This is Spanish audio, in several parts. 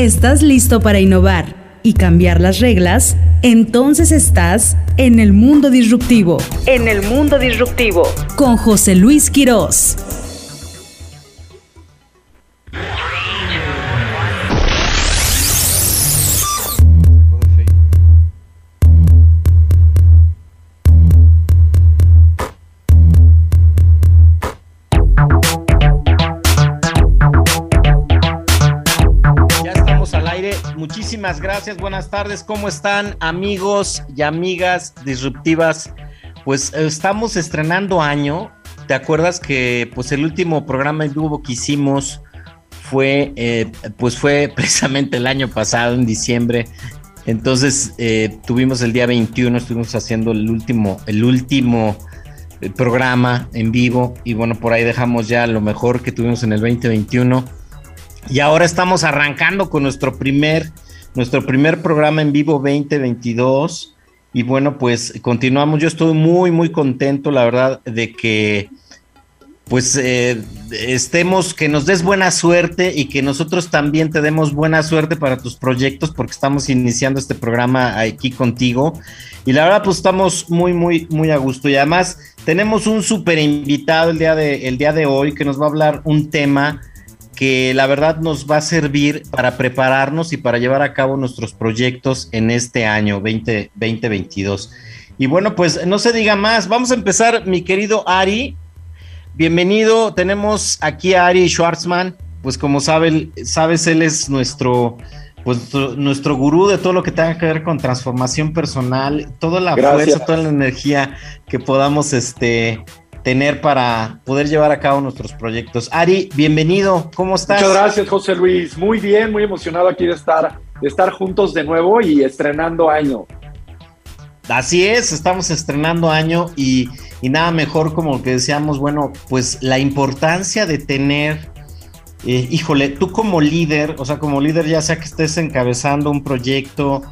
¿Estás listo para innovar y cambiar las reglas? Entonces estás en el mundo disruptivo. En el mundo disruptivo. Con José Luis Quirós. Gracias. Buenas tardes. ¿Cómo están amigos y amigas disruptivas? Pues eh, estamos estrenando año. ¿Te acuerdas que pues el último programa en vivo que hicimos fue eh, pues fue precisamente el año pasado en diciembre? Entonces eh, tuvimos el día 21, estuvimos haciendo el último el último programa en vivo y bueno, por ahí dejamos ya lo mejor que tuvimos en el 2021. Y ahora estamos arrancando con nuestro primer nuestro primer programa en vivo 2022. Y bueno, pues continuamos. Yo estoy muy, muy contento, la verdad, de que pues eh, estemos, que nos des buena suerte y que nosotros también te demos buena suerte para tus proyectos, porque estamos iniciando este programa aquí contigo. Y la verdad, pues estamos muy, muy, muy a gusto. Y además tenemos un súper invitado el el día de hoy que nos va a hablar un tema que la verdad nos va a servir para prepararnos y para llevar a cabo nuestros proyectos en este año 2022. Y bueno, pues no se diga más, vamos a empezar, mi querido Ari. Bienvenido, tenemos aquí a Ari Schwartzman, pues como saben, sabes, él es nuestro, pues, nuestro gurú de todo lo que tenga que ver con transformación personal, toda la fuerza, toda la energía que podamos este, tener para poder llevar a cabo nuestros proyectos. Ari, bienvenido, ¿cómo estás? Muchas gracias, José Luis. Muy bien, muy emocionado aquí de estar, de estar juntos de nuevo y estrenando año. Así es, estamos estrenando año y, y nada mejor como que decíamos, bueno, pues la importancia de tener, eh, híjole, tú como líder, o sea, como líder ya sea que estés encabezando un proyecto,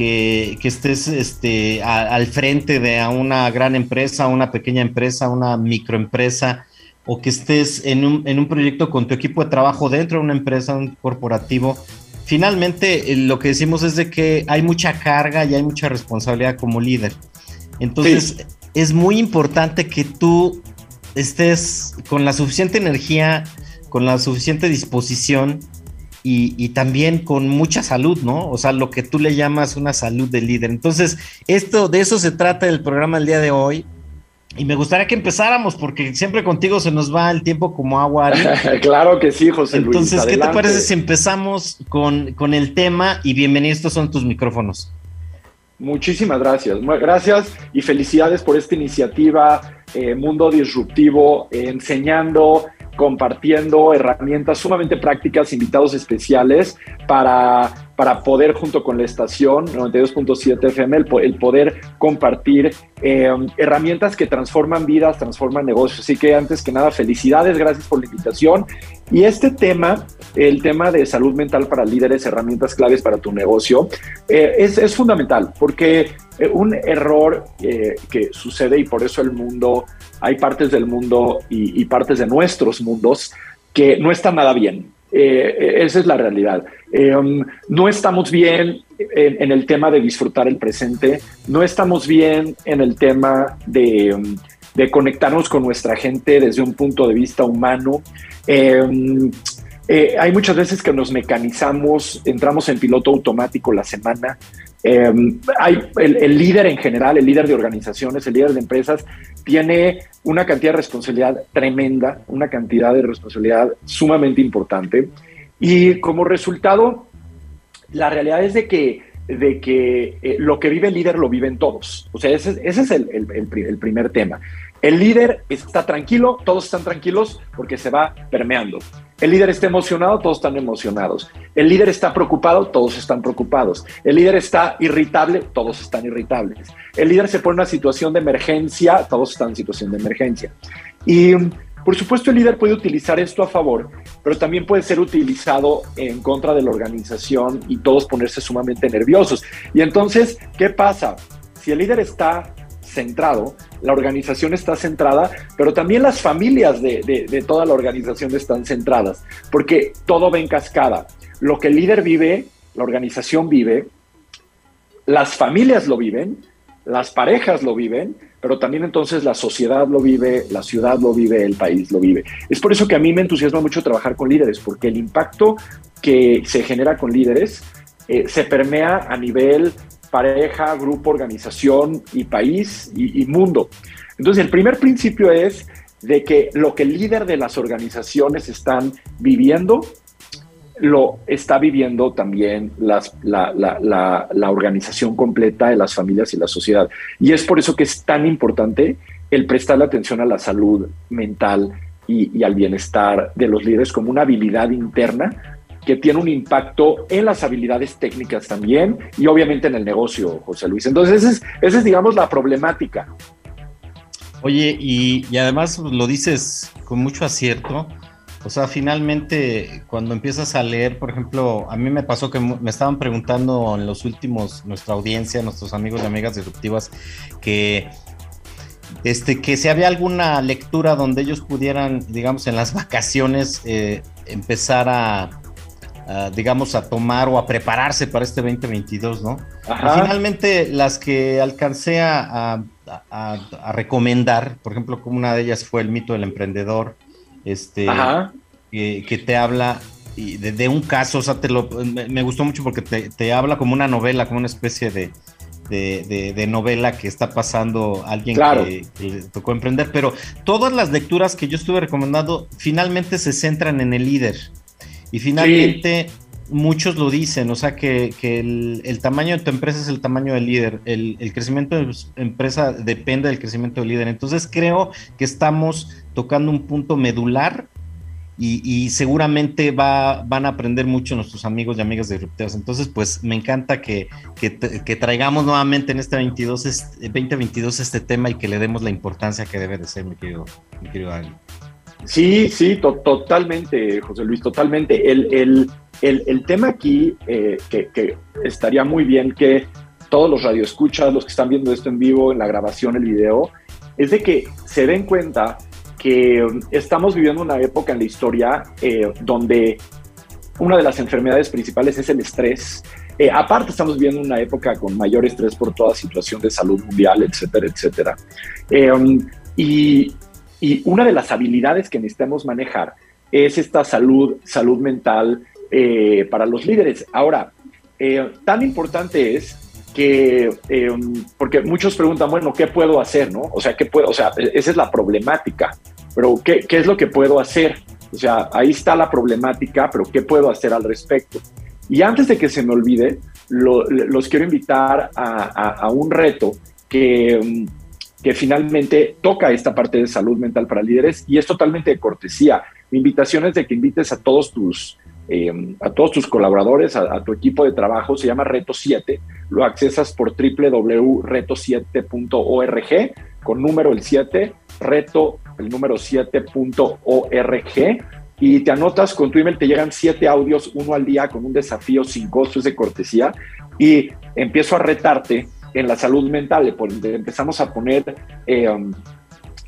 que, estés este, al frente de una gran empresa, una pequeña empresa, una microempresa, o que estés en un, en un proyecto con tu equipo de trabajo dentro de una empresa, un corporativo. Finalmente, eh, lo que decimos es de que hay mucha carga y hay mucha responsabilidad como líder. Entonces, es muy importante que tú estés con la suficiente energía, con la suficiente disposición y, también con mucha salud, ¿no? O sea, lo que tú le llamas una salud de líder. Entonces, esto, de eso se trata el programa el día de hoy. Y me gustaría que empezáramos, porque siempre contigo se nos va el tiempo como agua. claro que sí, José Luis. Entonces, ¿qué te parece si empezamos con, con el tema? Y bienvenidos, estos son tus micrófonos. Muchísimas gracias. Gracias y felicidades por esta iniciativa eh, Mundo Disruptivo, eh, enseñando compartiendo herramientas sumamente prácticas, invitados especiales para, para poder junto con la estación 92.7 FM, el, poder compartir eh, herramientas que transforman vidas, transforman negocios. Así que antes que nada, felicidades, gracias por la invitación. Y este tema, el tema de salud mental para líderes, herramientas claves para tu negocio, eh, es, es, fundamental porque eh, un error que sucede y por eso el mundo hay partes del mundo y, partes de nuestros mundos que no están nada bien. Eh, eh, esa es la realidad. Eh, um, no estamos bien en, el tema de disfrutar el presente, no estamos bien en el tema de, um, conectarnos con nuestra gente desde un punto de vista humano. Um, hay muchas veces que nos mecanizamos, entramos en piloto automático la semana, hay el, el, líder en general, el líder de organizaciones, el líder de empresas, tiene una cantidad de responsabilidad tremenda, una cantidad de responsabilidad sumamente importante. Y como resultado, la realidad es de que, de que eh, lo que vive el líder lo viven todos. O sea, ese, es el, el primer tema. El líder está tranquilo, todos están tranquilos porque se va permeando. El líder está emocionado, todos están emocionados. El líder está preocupado, todos están preocupados. El líder está irritable, todos están irritables. El líder se pone en una situación de emergencia, todos están en situación de emergencia. Y por supuesto el líder puede utilizar esto a favor, pero también puede ser utilizado en contra de la organización y todos ponerse sumamente nerviosos. Y entonces, ¿qué pasa? Si el líder está centrado, la organización está centrada, pero también las familias de, toda la organización están centradas, porque todo va en cascada. lo que el líder vive, la organización vive, las familias lo viven, las parejas lo viven, pero también entonces la sociedad lo vive, la ciudad lo vive, el país lo vive. Es por eso que a mí me entusiasma mucho trabajar con líderes, porque el impacto que se genera con líderes eh, se permea a nivel pareja, grupo, organización y país y, mundo. Entonces, el primer principio es de que lo que el líder de las organizaciones están viviendo lo está viviendo también la, la, organización completa de las familias y la sociedad. Y es por eso que es tan importante el prestar atención a la salud mental y, y al bienestar de los líderes como una habilidad interna que tiene un impacto en las habilidades técnicas también y obviamente en el negocio, José Luis. Entonces, esa es, digamos, la problemática. Oye, y, y además lo dices con mucho acierto o sea, finalmente, cuando empiezas a leer, por ejemplo, a mí me pasó que me estaban preguntando en los últimos, nuestra audiencia, nuestros amigos y amigas disruptivas, que, este, que si había alguna lectura donde ellos pudieran, digamos, en las vacaciones, eh, empezar a, a, digamos, a tomar o a prepararse para este 2022, ¿no? Finalmente, las que alcancé a, a, a recomendar, por ejemplo, como una de ellas fue el mito del emprendedor, este, que, que, te habla de, de, un caso, o sea, te lo, me, me gustó mucho porque te, te, habla como una novela, como una especie de, de, de novela que está pasando alguien claro. que, que, le tocó emprender, pero todas las lecturas que yo estuve recomendando finalmente se centran en el líder y finalmente... Sí muchos lo dicen, o sea que, que el, el, tamaño de tu empresa es el tamaño del líder, el, el, crecimiento de tu empresa depende del crecimiento del líder. Entonces creo que estamos tocando un punto medular y, y seguramente va, van a aprender mucho nuestros amigos y amigas disruptivas. Entonces, pues me encanta que, que, que traigamos nuevamente en este 22, este, 2022 este tema y que le demos la importancia que debe de ser, mi querido, mi querido Ari. Sí, sí, to totalmente, José Luis, totalmente. El, el, el, tema aquí, eh, que, estaría muy bien que todos los radioescuchas, los que están viendo esto en vivo, en la grabación, el video, es de que se den cuenta que estamos viviendo una época en la historia eh, donde una de las enfermedades principales es el estrés. Eh, aparte, estamos viviendo una época con mayor estrés por toda situación de salud mundial, etcétera, etcétera. Eh, y, y, una de las habilidades que necesitamos manejar es esta salud, salud mental eh, para los líderes. Ahora, tan importante es que, eh, porque muchos preguntan, bueno, ¿qué puedo hacer? ¿no? O sea, ¿qué puedo? O sea, esa es la problemática, pero ¿qué, ¿qué, es lo que puedo hacer? O sea, ahí está la problemática, pero ¿qué puedo hacer al respecto? Y antes de que se me olvide, lo, los quiero invitar a, a, a un reto que, que finalmente toca esta parte de salud mental para líderes y es totalmente de cortesía. Mi invitación es de que invites a todos tus eh, a todos tus colaboradores, a, tu equipo de trabajo, se llama Reto 7, lo accesas por www.reto7.org, con número el 7, reto el número 7.org, y te anotas con tu email, te llegan 7 audios, uno al día, con un desafío sin costos de cortesía, y empiezo a retarte en la salud mental, empezamos a poner eh, um,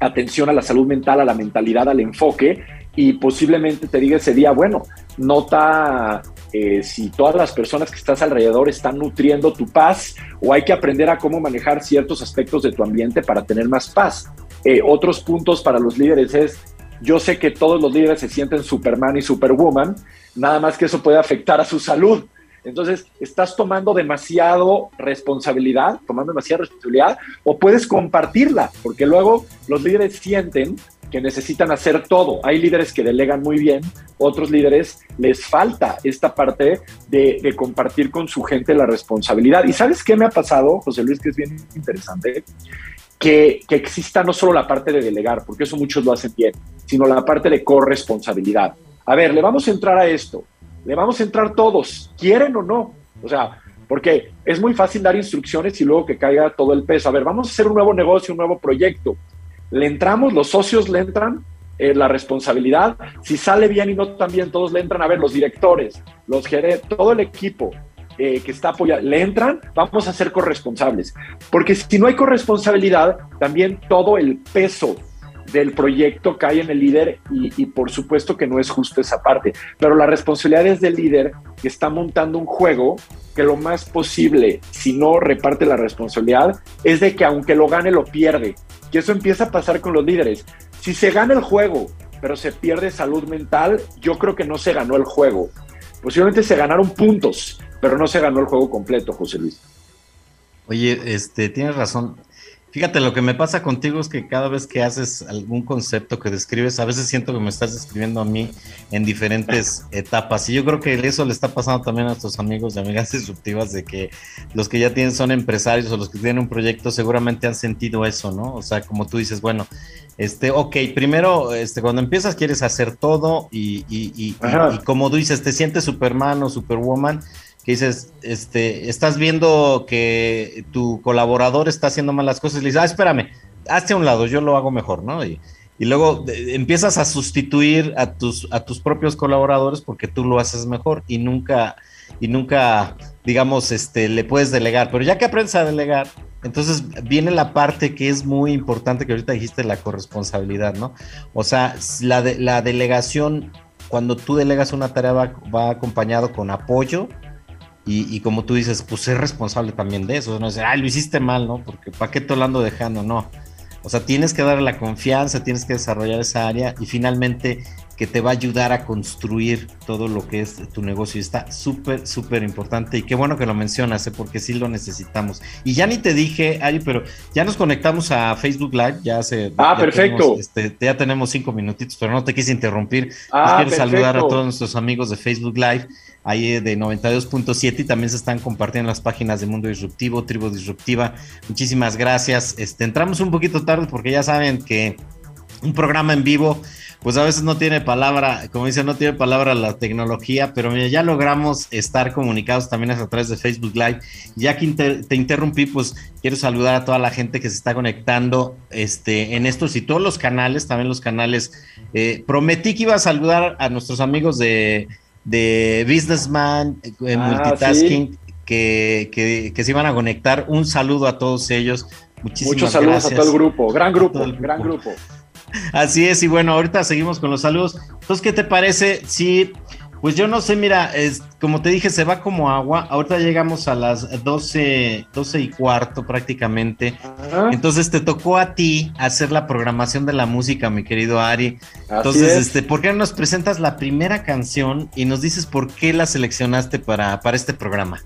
atención a la salud mental, a la mentalidad, al enfoque, y posiblemente te diga ese día, bueno, nota eh, si todas las personas que estás alrededor están nutriendo tu paz o hay que aprender a cómo manejar ciertos aspectos de tu ambiente para tener más paz. Eh, otros puntos para los líderes es, yo sé que todos los líderes se sienten Superman y Superwoman, nada más que eso puede afectar a su salud. Entonces, estás tomando demasiado responsabilidad, tomando demasiada responsabilidad, o puedes compartirla, porque luego los líderes sienten que necesitan hacer todo. Hay líderes que delegan muy bien, otros líderes les falta esta parte de, compartir con su gente la responsabilidad. ¿Y sabes qué me ha pasado, José Luis, que es bien interesante? Que, que exista no solo la parte de delegar, porque eso muchos lo hacen bien, sino la parte de corresponsabilidad. A ver, le vamos a entrar a esto, le vamos a entrar todos, quieren o no. O sea, porque es muy fácil dar instrucciones y luego que caiga todo el peso. A ver, vamos a hacer un nuevo negocio, un nuevo proyecto le entramos, los socios le entran eh, la responsabilidad, si sale bien y no también, todos le entran, a ver, los directores, los gerentes, todo el equipo eh, que está apoyado, le entran, vamos a ser corresponsables, porque si no hay corresponsabilidad, también todo el peso del proyecto cae en el líder y, por supuesto que no es justo esa parte, pero la responsabilidad es del líder que está montando un juego que lo más posible, si no reparte la responsabilidad, es de que aunque lo gane, lo pierde. Y eso empieza a pasar con los líderes. Si se gana el juego, pero se pierde salud mental, yo creo que no se ganó el juego. Posiblemente se ganaron puntos, pero no se ganó el juego completo, José Luis. Oye, este, tienes razón. Fíjate, lo que me pasa contigo es que cada vez que haces algún concepto que describes, a veces siento que me estás describiendo a mí en diferentes etapas. Y yo creo que eso le está pasando también a nuestros amigos y amigas disruptivas, de que los que ya tienen son empresarios o los que tienen un proyecto seguramente han sentido eso, ¿no? O sea, como tú dices, bueno, este, ok, primero, este, cuando empiezas quieres hacer todo y, y, y, y como tú dices, te sientes Superman o Superwoman que dices, este, estás viendo que tu colaborador está haciendo malas cosas y le dices, ah, espérame, hazte a un lado, yo lo hago mejor, ¿no? Y, y luego empiezas a sustituir a tus, a tus propios colaboradores porque tú lo haces mejor y nunca, y nunca, digamos, este, le puedes delegar. Pero ya que aprendes a delegar, entonces viene la parte que es muy importante que ahorita dijiste, la corresponsabilidad, ¿no? O sea, la, de, la delegación, cuando tú delegas una tarea va, va acompañado con apoyo, y, como tú dices, pues ser responsable también de eso, no decir, ay, lo hiciste mal, ¿no? Porque ¿para qué te lo ando dejando? No. O sea, tienes que darle la confianza, tienes que desarrollar esa área y finalmente que te va a ayudar a construir todo lo que es tu negocio. Está súper, súper importante. Y qué bueno que lo mencionas, ¿eh? porque sí lo necesitamos. Y ya ni te dije, Ari, pero ya nos conectamos a Facebook Live. Ya hace. Ah, perfecto. este, ya tenemos cinco minutitos, pero no te quise interrumpir. Ah, quiero saludar a todos nuestros amigos de Facebook Live ahí de 92.7 y también se están compartiendo las páginas de Mundo Disruptivo, Tribu Disruptiva. Muchísimas gracias. Este, entramos un poquito tarde porque ya saben que un programa en vivo, pues a veces no tiene palabra, como dice, no tiene palabra la tecnología, pero mira, ya logramos estar comunicados también a través de Facebook Live. Ya que te interrumpí, pues quiero saludar a toda la gente que se está conectando este, en estos y todos los canales, también los canales. Eh, prometí que iba a saludar a nuestros amigos de de Businessman, eh, ah, Multitasking, que, que, se iban a conectar. Un saludo a todos ellos. Muchísimas Muchos saludos a todo el grupo, gran grupo, gran grupo. Así es, y bueno, ahorita seguimos con los saludos. Entonces, ¿qué te parece si pues yo no sé, mira, es, como te dije, se va como agua. Ahorita llegamos a las 12, 12 y cuarto prácticamente. Entonces te tocó a ti hacer la programación de la música, mi querido Ari. Entonces, este, ¿por qué no nos presentas la primera canción y nos dices por qué la seleccionaste para, para este programa?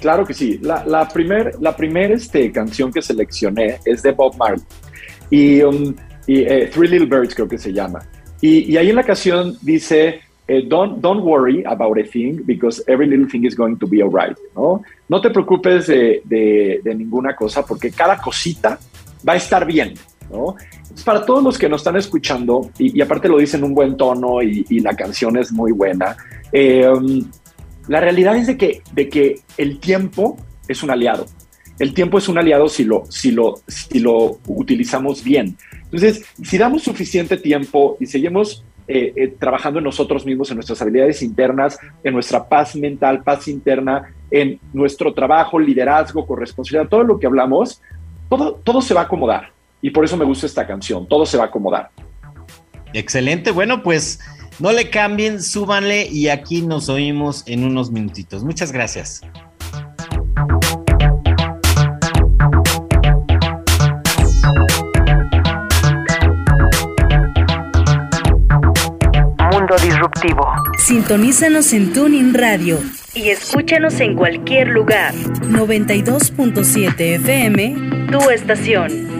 Claro que sí. La, la primera la primer, este, canción que seleccioné es de Bob Marley. Y, um, eh, Three Little Birds creo que se llama. Y, y ahí en la canción dice eh, don't, don't worry about a thing because every little thing is going to be alright, ¿no? No te preocupes de, de, ninguna cosa porque cada cosita va a estar bien, ¿no? Entonces, para todos los que nos están escuchando, y, aparte lo dicen en un buen tono y, la canción es muy buena, eh, la realidad es de que, de que el tiempo es un aliado. El tiempo es un aliado si lo, si lo, si lo utilizamos bien. Entonces, si damos suficiente tiempo y seguimos eh, eh, trabajando en nosotros mismos, en nuestras habilidades internas, en nuestra paz mental, paz interna, en nuestro trabajo, liderazgo, corresponsabilidad, todo lo que hablamos, todo, todo se va a acomodar. Y por eso me gusta esta canción, todo se va a acomodar. Excelente, bueno, pues no le cambien, súbanle y aquí nos oímos en unos minutitos. Muchas gracias. Sintonízanos en Tuning Radio y escúchanos en cualquier lugar. 92.7 FM, tu estación.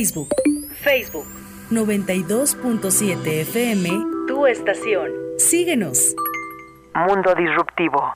Facebook. Facebook. 92.7 FM. Tu estación. Síguenos. Mundo Disruptivo.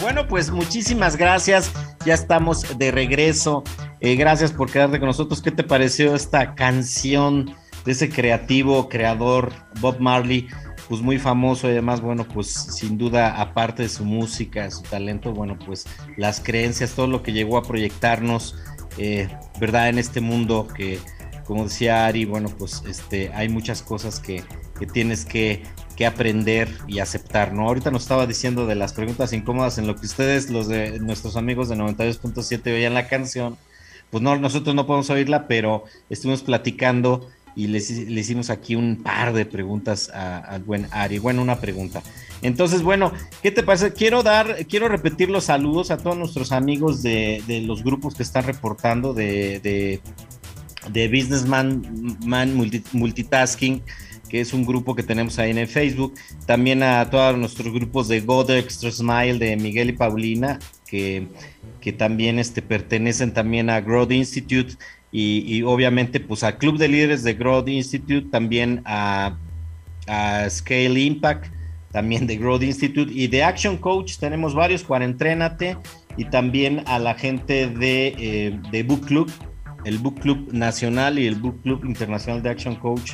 Bueno, pues muchísimas gracias. Ya estamos de regreso. Eh, gracias por quedarte con nosotros. ¿Qué te pareció esta canción de ese creativo, creador Bob Marley? Pues muy famoso y además, bueno, pues sin duda, aparte de su música, su talento, bueno, pues las creencias, todo lo que llegó a proyectarnos, eh, ¿verdad? En este mundo que, como decía Ari, bueno, pues este, hay muchas cosas que, que tienes que, que, aprender y aceptar, ¿no? Ahorita nos estaba diciendo de las preguntas incómodas en lo que ustedes, los de nuestros amigos de 92.7, oían la canción. Pues no, nosotros no podemos oírla, pero estuvimos platicando y le, hicimos aquí un par de preguntas al buen Ari. Bueno, una pregunta. Entonces, bueno, ¿qué te parece? Quiero dar, quiero repetir los saludos a todos nuestros amigos de, de los grupos que están reportando de, de, de Businessman Man Multi, Multitasking que es un grupo que tenemos ahí en el Facebook, también a todos nuestros grupos de God Extra Smile de Miguel y Paulina, que, que también este, pertenecen también a Growth Institute. Y, y, obviamente pues al Club de Líderes de Growth Institute, también a, a Scale Impact, también de Growth Institute. Y de Action Coach, tenemos varios, Cuarentrénate y también a la gente de, eh, de Book Club, el Book Club Nacional y el Book Club Internacional de Action Coach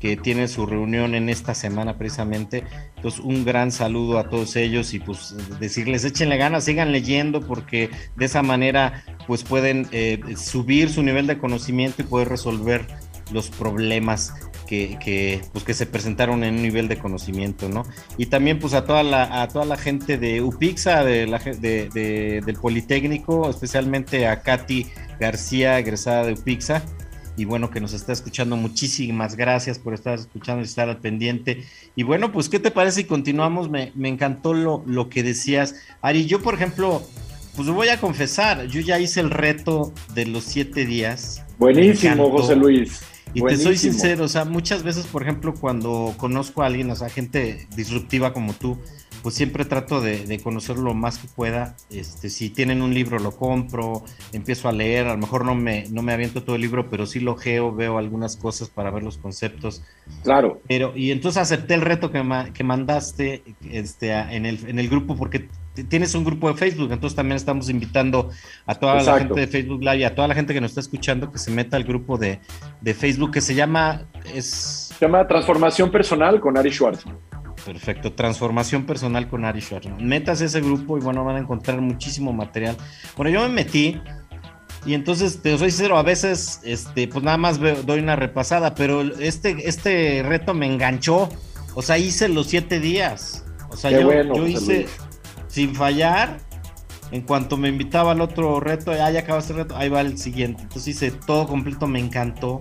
que tiene su reunión en esta semana precisamente. Entonces, un gran saludo a todos ellos y pues decirles, échenle ganas, sigan leyendo porque de esa manera pues pueden eh, subir su nivel de conocimiento y poder resolver los problemas que, que, pues, que se presentaron en un nivel de conocimiento, ¿no? Y también pues a toda la, a toda la gente de UPIXA, del Politécnico, especialmente a Katy García, egresada de UPIXA, y bueno, que nos está escuchando. Muchísimas gracias por estar escuchando y estar al pendiente. Y bueno, pues, ¿qué te parece si continuamos? Me, me encantó lo, lo, que decías. Ari, yo, por ejemplo, pues voy a confesar, yo ya hice el reto de los siete días. Buenísimo, José Luis. Y Buenísimo. te soy sincero, o sea, muchas veces, por ejemplo, cuando conozco a alguien, o sea, gente disruptiva como tú, pues siempre trato de, de, conocer lo más que pueda. Este, si tienen un libro, lo compro, empiezo a leer. A lo mejor no me, no me aviento todo el libro, pero sí lo geo, veo algunas cosas para ver los conceptos. Claro. Pero, y entonces acepté el reto que, ma, que mandaste este, en, el, en el grupo, porque tienes un grupo de Facebook, entonces también estamos invitando a toda Exacto. la gente de Facebook Live y a toda la gente que nos está escuchando que se meta al grupo de, de Facebook que se llama... Es... Se llama Transformación Personal con Ari Schwartzman. Perfecto, transformación personal con Ari Schwartzman. Metas ese grupo y bueno, van a encontrar muchísimo material. Bueno, yo me metí y entonces te soy sincero, a veces este, pues nada más veo, doy una repasada, pero este, este reto me enganchó. O sea, hice los siete días. O sea, Qué yo, bueno, yo hice sin fallar. En cuanto me invitaba al otro reto, ah, ya acabaste el reto, ahí va el siguiente. Entonces hice todo completo, me encantó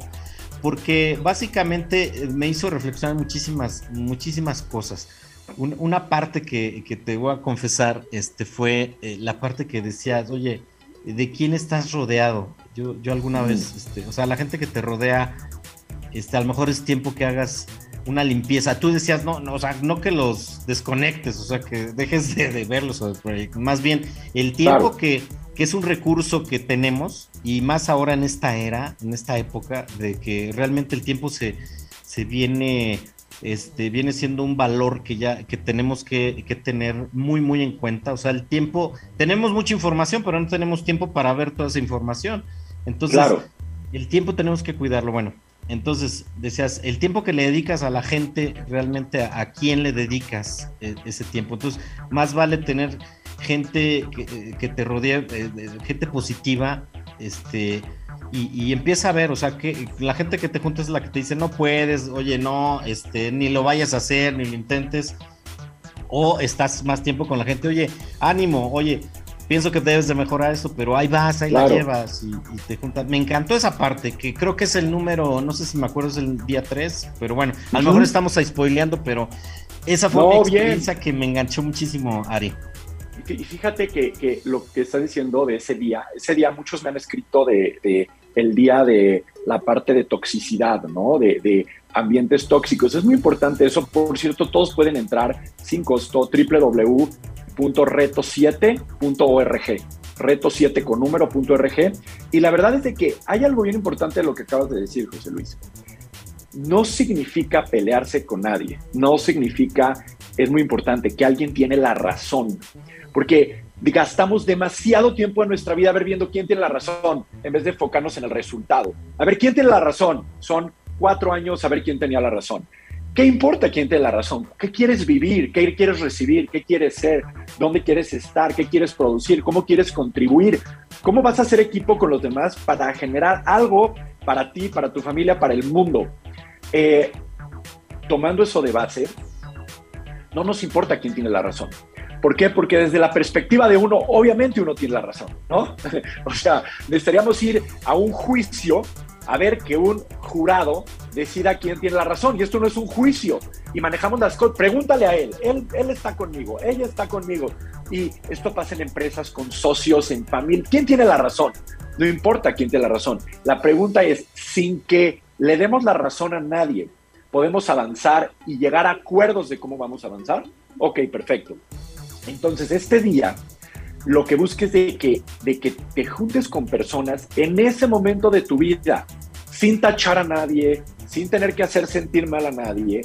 porque básicamente me hizo reflexionar muchísimas, muchísimas cosas. Un, una parte que, que, te voy a confesar este, fue eh, la parte que decías, oye, ¿de quién estás rodeado? Yo, yo alguna mm. vez, este, o sea, la gente que te rodea, este, a lo mejor es tiempo que hagas una limpieza. Tú decías, no, no, o sea, no que los desconectes, o sea, que dejes de, de verlos, más bien el tiempo claro. que, que es un recurso que tenemos y más ahora en esta era, en esta época, de que realmente el tiempo se, se viene, este, viene siendo un valor que ya que tenemos que, que, tener muy, muy en cuenta. O sea, el tiempo, tenemos mucha información, pero no tenemos tiempo para ver toda esa información. Entonces, claro. el tiempo tenemos que cuidarlo. Bueno, entonces, decías, el tiempo que le dedicas a la gente, realmente a, a quién le dedicas eh, ese tiempo. Entonces, más vale tener gente que, que te rodea, eh, gente positiva, este, y, y, empieza a ver, o sea, que la gente que te junta es la que te dice, no puedes, oye, no, este, ni lo vayas a hacer, ni lo intentes, o estás más tiempo con la gente, oye, ánimo, oye, pienso que debes de mejorar eso, pero ahí vas, ahí claro. la llevas y, y, te juntas. Me encantó esa parte, que creo que es el número, no sé si me acuerdo, es el día 3, pero bueno, a lo uh -huh. mejor estamos spoileando, pero esa fue no, una experiencia bien. que me enganchó muchísimo, Ari. Y fíjate que, lo que está diciendo de ese día, ese día muchos me han escrito de, de, el día de la parte de toxicidad, ¿no? De, de ambientes tóxicos. Es muy importante eso. Por cierto, todos pueden entrar sin costo www.reto7.org reto7 con número.org. Y la verdad es de que hay algo bien importante de lo que acabas de decir, José Luis. No significa pelearse con nadie, no significa, es muy importante, que alguien tiene la razón, porque gastamos demasiado tiempo en nuestra vida a ver viendo quién tiene la razón, en vez de enfocarnos en el resultado. A ver, ¿quién tiene la razón? Son cuatro años a ver quién tenía la razón. ¿Qué importa quién tiene la razón? ¿Qué quieres vivir? ¿Qué quieres recibir? ¿Qué quieres ser? ¿Dónde quieres estar? ¿Qué quieres producir? ¿Cómo quieres contribuir? ¿Cómo vas a hacer equipo con los demás para generar algo para ti, para tu familia, para el mundo? Eh, tomando eso de base, no nos importa quién tiene la razón. ¿Por qué? Porque desde la perspectiva de uno, obviamente uno tiene la razón, ¿no? o sea, necesitaríamos ir a un juicio a ver que un jurado decida quién tiene la razón. Y esto no es un juicio. Y manejamos las cosas. Pregúntale a él. él. Él está conmigo. Ella está conmigo. Y esto pasa en empresas, con socios, en familia. ¿Quién tiene la razón? No importa quién tiene la razón. La pregunta es, sin que le demos la razón a nadie, ¿podemos avanzar y llegar a acuerdos de cómo vamos a avanzar? Ok, perfecto. Entonces, este día lo que busques de que, de que te juntes con personas en ese momento de tu vida, sin tachar a nadie, sin tener que hacer sentir mal a nadie,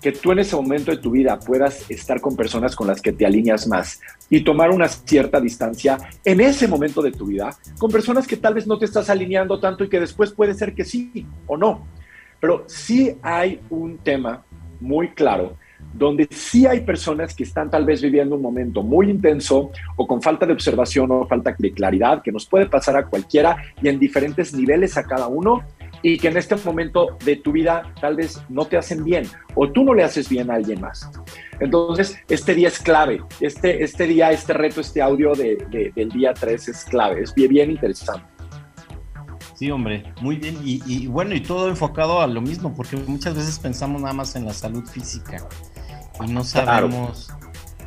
que tú en ese momento de tu vida puedas estar con personas con las que te alineas más y tomar una cierta distancia en ese momento de tu vida con personas que tal vez no te estás alineando tanto y que después puede ser que sí o no. Pero sí hay un tema muy claro donde sí hay personas que están tal vez viviendo un momento muy intenso o con falta de observación o falta de claridad, que nos puede pasar a cualquiera y en diferentes niveles a cada uno, y que en este momento de tu vida tal vez no te hacen bien o tú no le haces bien a alguien más. Entonces, este día es clave, este, este día, este reto, este audio de, del día 3 es clave, es bien, bien interesante. Sí, hombre, muy bien. Y, y, bueno, y todo enfocado a lo mismo, porque muchas veces pensamos nada más en la salud física y no sabemos,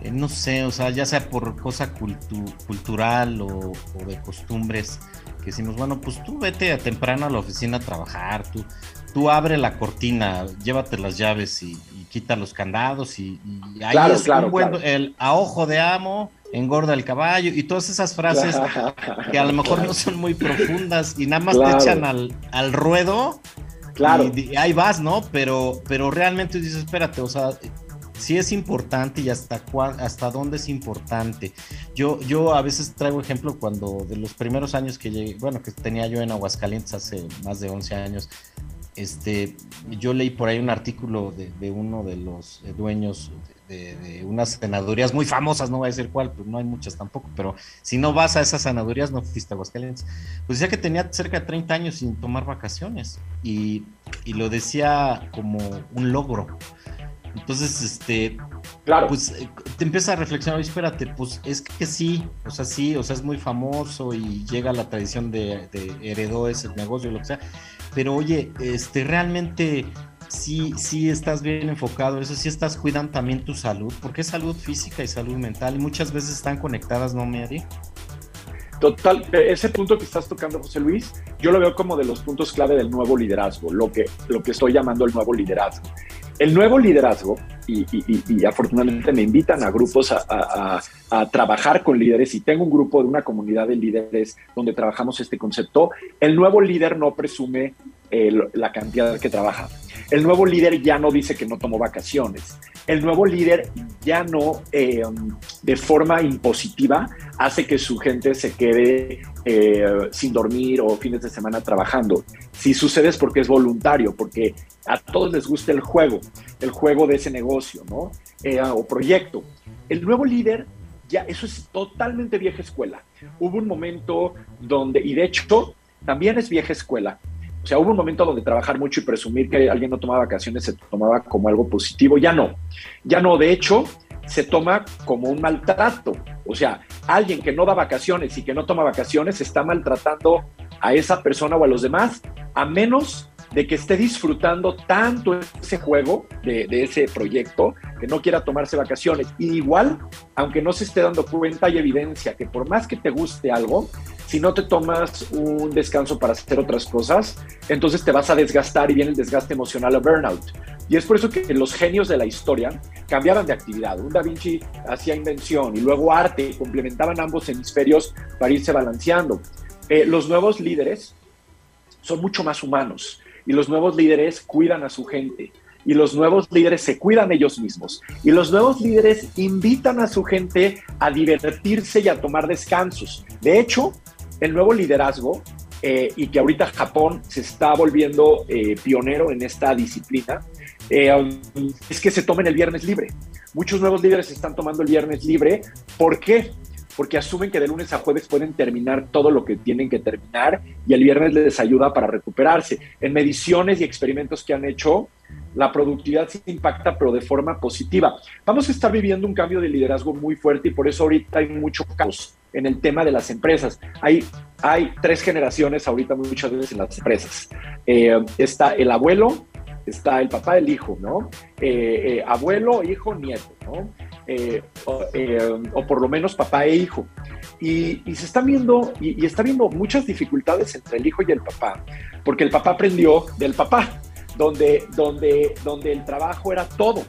eh, no sé, o sea, ya sea por cosa cultural o, de costumbres, que decimos, bueno, pues tú vete a temprano a la oficina a trabajar, tú, tú abre la cortina, llévate las llaves y, quita los candados y, ahí es un buen, el a ojo de amo engorda el caballo y todas esas frases que a lo mejor no son muy profundas y nada más te echan al, al ruedo. Claro. Y, ahí vas, ¿no? Pero, pero realmente dices, espérate, o sea, sí es importante y hasta hasta dónde es importante. Yo, yo a veces traigo ejemplo cuando de los primeros años que llegué, bueno, que tenía yo en Aguascalientes hace más de 11 años, este, yo leí por ahí un artículo de, uno de los dueños de, unas senadurías muy famosas, no voy a decir cuál, pues no hay muchas tampoco, pero si no vas a esas senadurías no fuiste a Aguascalientes. Pues decía que tenía cerca de 30 años sin tomar vacaciones y, y lo decía como un logro. Entonces, este, claro. pues eh, te empieza a reflexionar, espérate, pues es que sí, o sea, sí, o sea, es muy famoso y llega la tradición de, heredó ese negocio, lo que sea, pero oye, este, realmente sí, sí estás bien enfocado, eso sí estás cuidando también tu salud, porque es salud física y salud mental, y muchas veces están conectadas, ¿no, Mary? Total, ese punto que estás tocando, José Luis, yo lo veo como de los puntos clave del nuevo liderazgo, lo que, lo que estoy llamando el nuevo liderazgo. El nuevo liderazgo, y, afortunadamente me invitan a grupos a, trabajar con líderes y tengo un grupo de una comunidad de líderes donde trabajamos este concepto, el nuevo líder no presume la cantidad que trabaja. El nuevo líder ya no dice que no tomó vacaciones. El nuevo líder ya no eh, de forma impositiva hace que su gente se quede eh, sin dormir o fines de semana trabajando. Si sucede es porque es voluntario, porque a todos les gusta el juego, el juego de ese negocio, ¿no? Eh, o proyecto. El nuevo líder ya, eso es totalmente vieja escuela. Hubo un momento donde, y de hecho, también es vieja escuela, o sea, hubo un momento donde trabajar mucho y presumir que alguien no tomaba vacaciones se tomaba como algo positivo. Ya no. Ya no. De hecho, se toma como un maltrato. O sea, alguien que no da vacaciones y que no toma vacaciones está maltratando a esa persona o a los demás, a menos de que esté disfrutando tanto ese juego, de, ese proyecto, que no quiera tomarse vacaciones. Igual, aunque no se esté dando cuenta, hay evidencia que por más que te guste algo, si no te tomas un descanso para hacer otras cosas, entonces te vas a desgastar y viene el desgaste emocional o burnout. Y es por eso que los genios de la historia cambiaban de actividad. Un Da Vinci hacía invención y luego arte, complementaban ambos hemisferios para irse balanceando. Eh, los nuevos líderes son mucho más humanos y los nuevos líderes cuidan a su gente y los nuevos líderes se cuidan ellos mismos y los nuevos líderes invitan a su gente a divertirse y a tomar descansos. De hecho, el nuevo liderazgo eh, y que ahorita Japón se está volviendo eh, pionero en esta disciplina, eh, es que se tomen el viernes libre. Muchos nuevos líderes están tomando el viernes libre. ¿Por qué? Porque asumen que de lunes a jueves pueden terminar todo lo que tienen que terminar y el viernes les ayuda para recuperarse. En mediciones y experimentos que han hecho, la productividad se impacta, pero de forma positiva. Vamos a estar viviendo un cambio de liderazgo muy fuerte y por eso ahorita hay mucho caos en el tema de las empresas. Hay, hay tres generaciones ahorita muchas veces en las empresas. Eh, está el abuelo, está el papá, el hijo, ¿no? Eh, eh, abuelo, hijo, nieto, ¿no? o, por lo menos papá e hijo. Y, se están viendo, y está viendo muchas dificultades entre el hijo y el papá, porque el papá aprendió del papá, donde, donde, donde el trabajo era todo.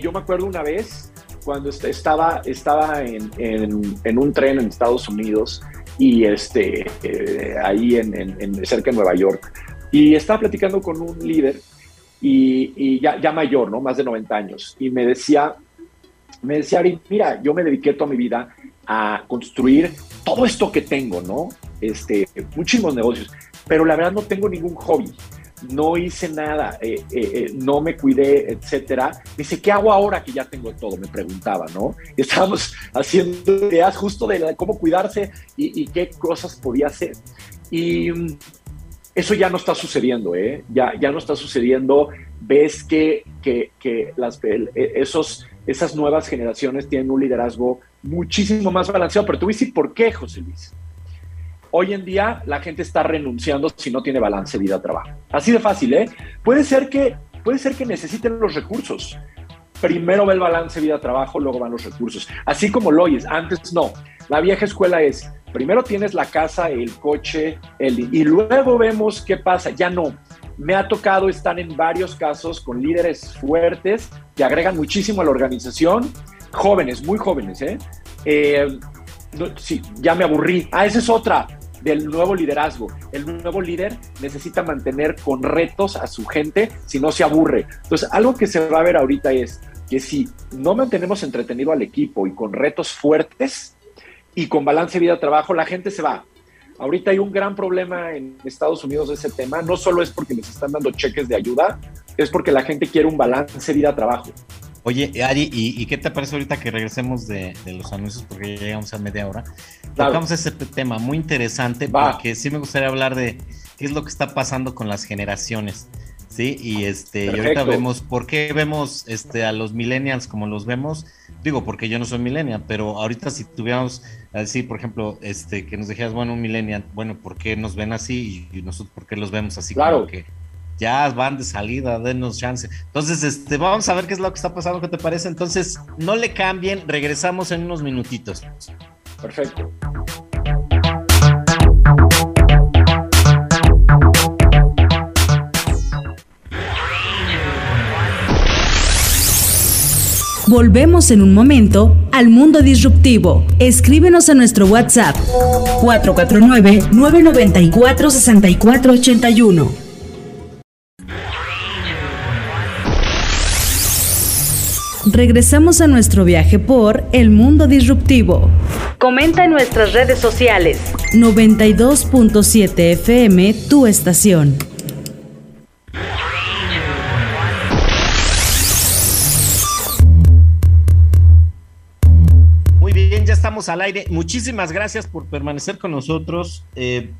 yo me acuerdo una vez cuando estaba, estaba en, en, un tren en Estados Unidos y este, eh, ahí en, en, cerca de Nueva York. Y estaba platicando con un líder y, y ya, ya, mayor, ¿no? Más de 90 años. Y me decía, me decía, mira, yo me dediqué toda mi vida a construir todo esto que tengo, ¿no? Este, muchísimos negocios, pero la verdad no tengo ningún hobby no hice nada, eh, eh, eh, no me cuidé, etcétera. Me dice, ¿qué hago ahora que ya tengo todo? Me preguntaba, ¿no? estábamos haciendo ideas justo de cómo cuidarse y, qué cosas podía hacer. Y mm, eso ya no está sucediendo, ¿eh? Ya, ya no está sucediendo. Ves que, que, las, esos, esas nuevas generaciones tienen un liderazgo muchísimo más balanceado. Pero tú voy por qué, José Luis. Hoy en día la gente está renunciando si no tiene balance vida-trabajo. Así de fácil, ¿eh? Puede ser que, puede ser que necesiten los recursos. Primero va el balance vida-trabajo, luego van los recursos. Así como lo oyes, antes no. La vieja escuela es, primero tienes la casa, el coche, el, y luego vemos qué pasa. Ya no. Me ha tocado estar en varios casos con líderes fuertes que agregan muchísimo a la organización, jóvenes, muy jóvenes, ¿eh? eh sí, ya me aburrí. Ah, esa es otra del nuevo liderazgo. El nuevo líder necesita mantener con retos a su gente si no se aburre. Entonces, algo que se va a ver ahorita es que si no mantenemos entretenido al equipo y con retos fuertes y con balance vida-trabajo, la gente se va. Ahorita hay un gran problema en Estados Unidos de ese tema. No solo es porque les están dando cheques de ayuda, es porque la gente quiere un balance vida-trabajo. Oye, Ari, ¿y, qué te parece ahorita que regresemos de, los anuncios? Porque ya llegamos a media hora. Tocamos ese tema muy interesante porque sí me gustaría hablar de qué es lo que está pasando con las generaciones. Sí, y este, y ahorita vemos por qué vemos este a los millennials como los vemos. Digo, porque yo no soy millennial, pero ahorita si tuviéramos así, por ejemplo, este, que nos dijeras, bueno, un millennial, bueno, ¿por qué nos ven así? Y, nosotros, ¿por qué los vemos así? Claro. que ya van de salida, denos chance. Entonces, este, vamos a ver qué es lo que está pasando, ¿qué te parece? Entonces, no le cambien, regresamos en unos minutitos. Perfecto. Volvemos en un momento al mundo disruptivo. Escríbenos a nuestro WhatsApp 449-994-6481. Regresamos a nuestro viaje por el mundo disruptivo. Comenta en nuestras redes sociales. 92.7 FM, tu estación. Muy bien, ya estamos al aire. Muchísimas gracias por permanecer con nosotros. Eh,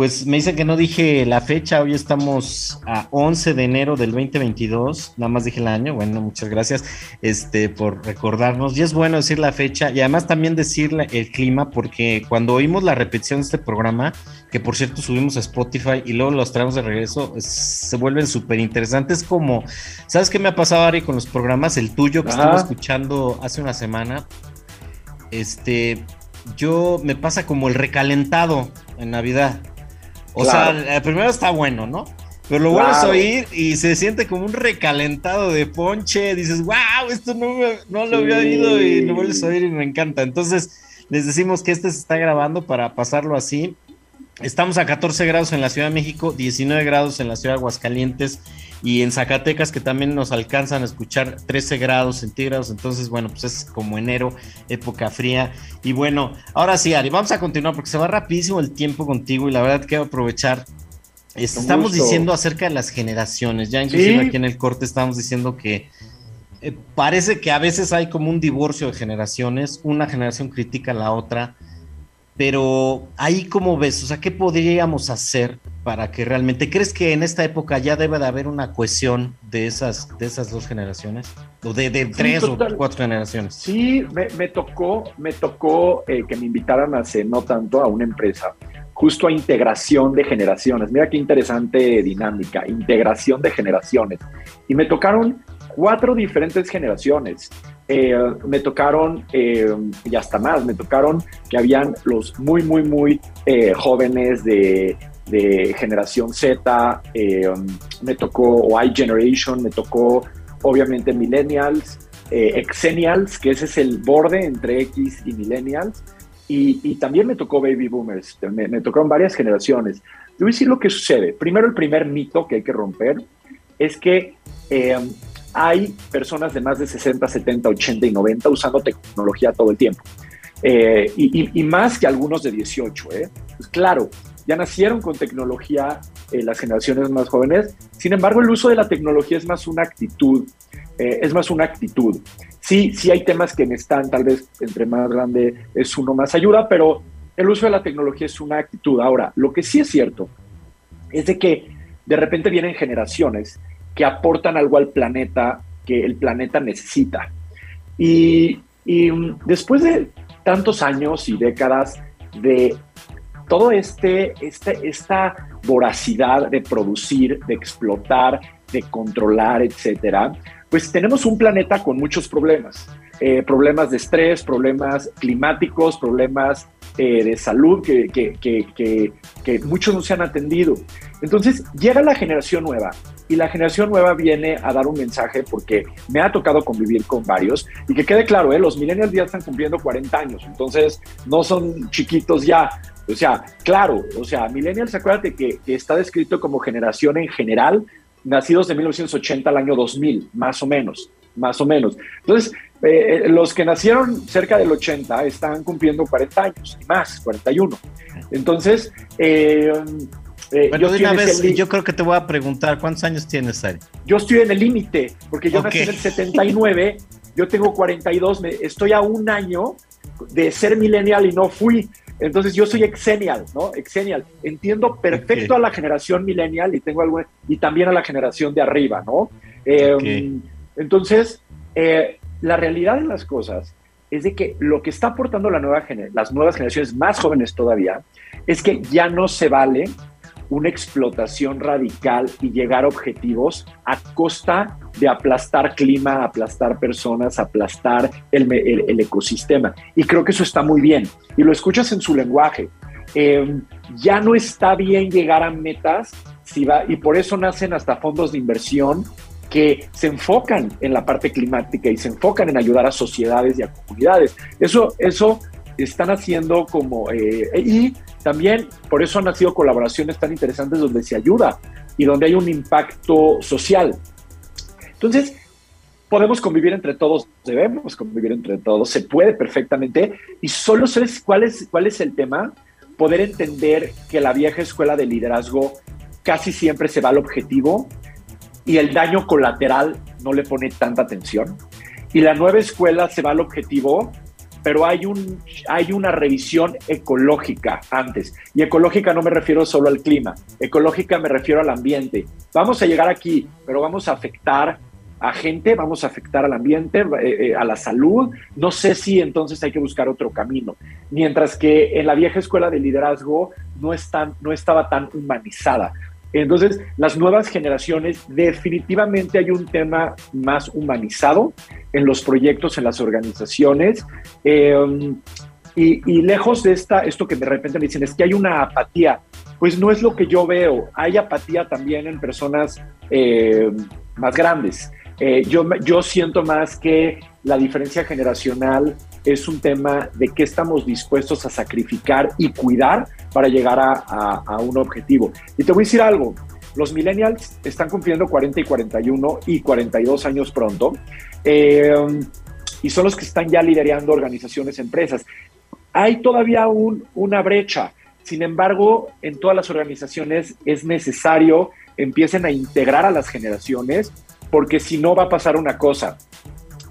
pues me dicen que no dije la fecha, hoy estamos a 11 de enero del 2022, nada más dije el año, bueno, muchas gracias este, por recordarnos, y es bueno decir la fecha y además también decir el clima, porque cuando oímos la repetición de este programa, que por cierto subimos a Spotify y luego los traemos de regreso, se vuelven súper interesantes como, ¿sabes qué me ha pasado Ari con los programas? El tuyo que estuve escuchando hace una semana, este yo me pasa como el recalentado en Navidad. O sea, primero está bueno, ¿no? Pero lo vuelves a oír y se siente como un recalentado de ponche. Dices, wow, esto no, no lo había oído y lo vuelves a oír y me encanta. Entonces, les decimos que este se está grabando para pasarlo así. Estamos a 14 grados en la Ciudad de México, 19 grados en la Ciudad de Aguascalientes y en Zacatecas que también nos alcanzan a escuchar 13 grados centígrados. Entonces, bueno, pues es como enero, época fría. Y bueno, ahora sí, Ari, vamos a continuar porque se va rapidísimo el tiempo contigo y la verdad quiero aprovechar. Estamos diciendo acerca de las generaciones, ya inclusive aquí en el corte estamos diciendo que eh, parece que a veces hay como un divorcio de generaciones, una generación critica a la otra, pero ahí como ves, o sea, ¿qué podríamos hacer para que realmente, crees que en esta época ya debe de haber una cohesión de esas, de esas dos generaciones? ¿O de, tres o cuatro generaciones? Sí, me, tocó, me tocó eh, que me invitaran hace no tanto a una empresa justo a integración de generaciones. Mira qué interesante dinámica, integración de generaciones. Y me tocaron cuatro diferentes generaciones. Eh, me tocaron, eh, y hasta más, me tocaron que habían los muy, muy, muy eh, jóvenes de, generación Z, me tocó o I Generation, me tocó obviamente millennials, exennials, que ese es el borde entre X y millennials, y, también me tocó baby boomers, me, tocaron varias generaciones. Te voy a decir lo que sucede. Primero, el primer mito que hay que romper es que eh, hay personas de más de 60, 70, 80 y 90 usando tecnología todo el tiempo. Eh, y, más que algunos de 18. ¿eh? Pues claro, ya nacieron con tecnología las generaciones más jóvenes. Sin embargo, el uso de la tecnología es más una actitud, es más una actitud. Sí, sí hay temas que me están, tal vez entre más grande es uno más ayuda, pero el uso de la tecnología es una actitud. Ahora, lo que sí es cierto es de que de repente vienen generaciones que aportan algo al planeta que el planeta necesita. Y, mm, después de tantos años y décadas de todo este, este, esta voracidad de producir, de explotar, de controlar, etcétera, pues tenemos un planeta con muchos problemas. Eh, problemas de estrés, problemas climáticos, problemas eh, de salud que, que, muchos no se han atendido. Entonces llega la generación nueva y la generación nueva viene a dar un mensaje porque me ha tocado convivir con varios y que quede claro, ¿eh? los millennials ya están cumpliendo 40 años, entonces no son chiquitos ya. O sea, claro, o sea, millennials, acuérdate que, está descrito como generación en general, nacidos de 1980 al año 2000, más o menos, más o menos. Entonces, eh, eh, los que nacieron cerca del 80 están cumpliendo 40 años y más, 41. Entonces, eh, yo, de una vez, yo creo que te voy a preguntar, ¿cuántos años tienes, Ari? Yo estoy en el límite, porque yo nací en el 79, yo tengo 42, estoy a un año de ser millennial y no fui. Entonces yo soy exenial, ¿no? Exenial. Entiendo perfecto a la generación millennial y tengo algo, y también a la generación de arriba, ¿no? Em, entonces, eh, la realidad de las cosas es de que lo que está aportando la nueva las nuevas generaciones más jóvenes todavía es que ya no se vale una explotación radical y llegar a objetivos a costa de aplastar clima, aplastar personas, aplastar el, ecosistema. Y creo que eso está muy bien. Y lo escuchas en su lenguaje. Em, ya no está bien llegar a metas si va, y por eso nacen hasta fondos de inversión que se enfocan en la parte climática y se enfocan en ayudar a sociedades y a comunidades. Eso, eso están haciendo como... Eh, y también por eso han nacido colaboraciones tan interesantes donde se ayuda y donde hay un impacto social. Entonces, podemos convivir entre todos, debemos convivir entre todos, se puede perfectamente. Y solo sabes cuál es, cuál es el tema, poder entender que la vieja escuela de liderazgo casi siempre se va al objetivo y el daño colateral no le pone tanta atención. Y la nueva escuela se va al objetivo pero hay, un, hay una revisión ecológica antes. Y ecológica no me refiero solo al clima, ecológica me refiero al ambiente. Vamos a llegar aquí, pero vamos a afectar a gente, vamos a afectar al ambiente, eh, eh, a la salud. No sé si entonces hay que buscar otro camino. Mientras que en la vieja escuela de liderazgo no, no estaba tan humanizada. Entonces, las nuevas generaciones, definitivamente hay un tema más humanizado en los proyectos, en las organizaciones. Em, Y, lejos de esta, esto que de repente me dicen es que hay una apatía, pues no es lo que yo veo. Hay apatía también en personas eh, más grandes. Eh, yo, yo siento más que la diferencia generacional es un tema de qué estamos dispuestos a sacrificar y cuidar para llegar a, un objetivo. Y te voy a decir algo, los millennials están cumpliendo 40 y 41 y 42 años pronto, eh, y son los que están ya liderando organizaciones, empresas. Hay todavía una brecha, sin embargo, en todas las organizaciones es necesario empiecen a integrar a las generaciones porque si no va a pasar una cosa,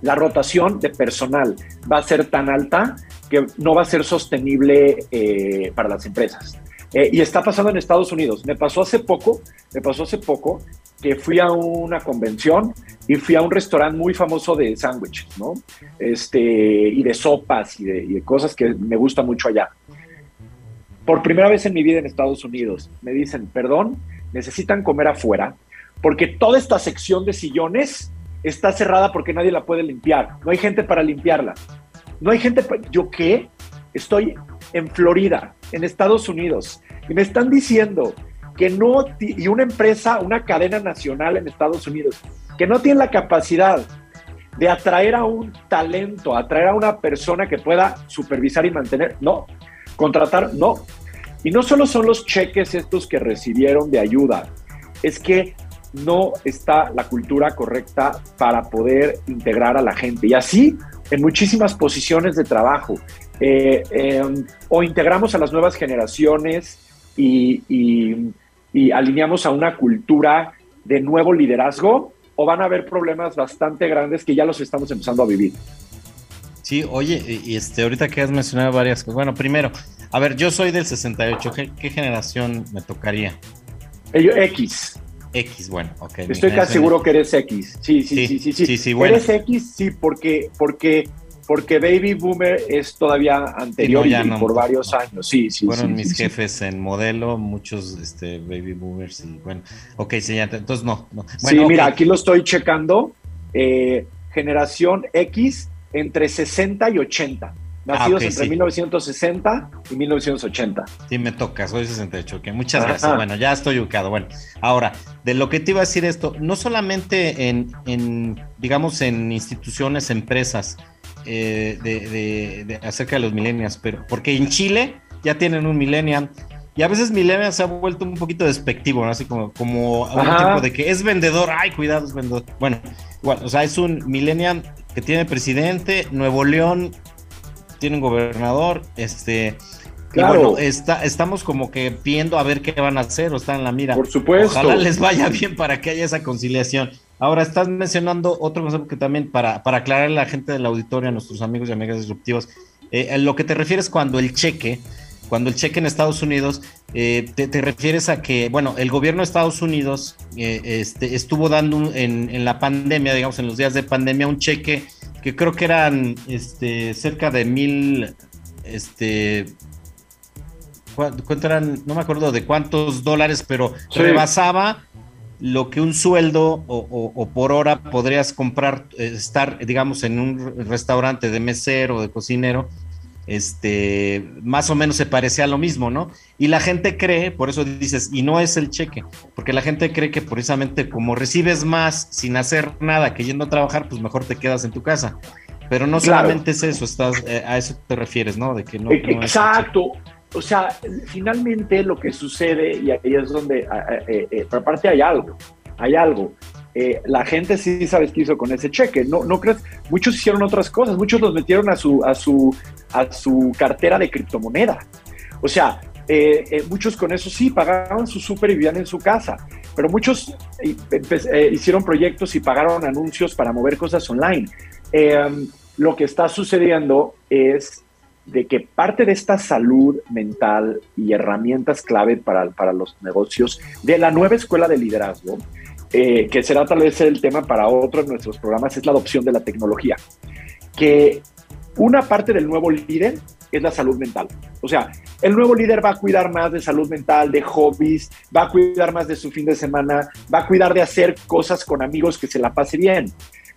la rotación de personal va a ser tan alta que no va a ser sostenible eh, para las empresas. Eh, y está pasando en Estados Unidos. Me pasó hace poco, me pasó hace poco que fui a una convención y fui a un restaurante muy famoso de sándwiches, ¿no? Este, y de sopas y de, y de cosas que me gusta mucho allá. Por primera vez en mi vida en Estados Unidos, me dicen, perdón, necesitan comer afuera porque toda esta sección de sillones está cerrada porque nadie la puede limpiar. No hay gente para limpiarla. No hay gente. ¿Yo qué? Estoy en Florida, en Estados Unidos, y me están diciendo que no, y una empresa, una cadena nacional en Estados Unidos, que no tiene la capacidad de atraer a un talento, atraer a una persona que pueda supervisar y mantener, no, contratar, no. Y no solo son los cheques estos que recibieron de ayuda, es que no está la cultura correcta para poder integrar a la gente. Y así en muchísimas posiciones de trabajo. Eh, em, o integramos a las nuevas generaciones y, y, alineamos a una cultura de nuevo liderazgo, o van a haber problemas bastante grandes que ya los estamos empezando a vivir. Sí, oye, y este, ahorita que has mencionado varias cosas. Bueno, primero, a ver, yo soy del 68. ¿Qué, qué generación me tocaría? X. X, bueno, ok. Estoy casi seguro que eres X. Sí, sí, sí, sí, sí. sí, bueno. Eres X, sí, porque, porque, porque Baby Boomer es todavía anterior y por varios años. Sí, sí. Fueron mis jefes en modelo, muchos este, Baby Boomers y bueno, ok, sí, entonces no. no. sí, mira, aquí lo estoy checando. Eh, generación X entre 60 y 80. Nacidos ah, entre 1960 y 1980. Sí, me toca, soy 68. Ok, muchas gracias. Bueno, ya estoy ubicado. Bueno, ahora, de lo que te iba a decir esto, no solamente en, digamos, en instituciones, empresas, eh, de, acerca de los millennials, pero porque en Chile ya tienen un millennial y a veces millennial se ha vuelto un poquito despectivo, ¿no? Así como, como un tipo de que es vendedor, ay, cuidado, es vendedor. Bueno, igual, o sea, es un millennial que tiene presidente, Nuevo León tiene un gobernador, este... Claro. Y bueno, está, estamos como que viendo a ver qué van a hacer o están en la mira. Por supuesto. Ojalá les vaya bien para que haya esa conciliación. Ahora, estás mencionando otro concepto que también para, para aclarar a la gente del auditorio, a nuestros amigos y amigas disruptivos, eh, lo que te refieres cuando el cheque, cuando el cheque en Estados Unidos, eh, te, refieres a que, bueno, el gobierno de Estados Unidos eh, este, estuvo dando en, en, la pandemia, digamos, en los días de pandemia, un cheque que creo que eran este, cerca de mil, este, ¿cuánto eran? No me acuerdo de cuántos dólares, pero rebasaba lo que un sueldo o, por hora podrías comprar, eh, estar, digamos, en un restaurante de mesero o de cocinero, este, más o menos se parece a lo mismo, ¿no? Y la gente cree, por eso dices, y no es el cheque, porque la gente cree que precisamente como recibes más sin hacer nada que yendo a trabajar, pues mejor te quedas en tu casa. Pero no solamente es eso, estás, eh, a eso te refieres, ¿no? De que no. Exacto. o sea, finalmente lo que sucede, y ahí es donde, eh, eh, aparte hay algo, hay algo. Eh, la gente sí sabes qué hizo con ese cheque. No, no crees, muchos hicieron otras cosas, muchos los metieron a su, a su, a su cartera de criptomoneda. O sea, eh, eh, muchos con eso sí pagaron su súper y vivían en su casa, pero muchos hicieron proyectos y pagaron anuncios para mover cosas online. Em, lo que está sucediendo es de que parte de esta salud mental y herramientas clave para, para los negocios de la nueva escuela de liderazgo eh, que será tal vez el tema para otro de nuestros programas, es la adopción de la tecnología. Que una parte del nuevo líder es la salud mental. O sea, el nuevo líder va a cuidar más de salud mental, de hobbies, va a cuidar más de su fin de semana, va a cuidar de hacer cosas con amigos que se la pase bien.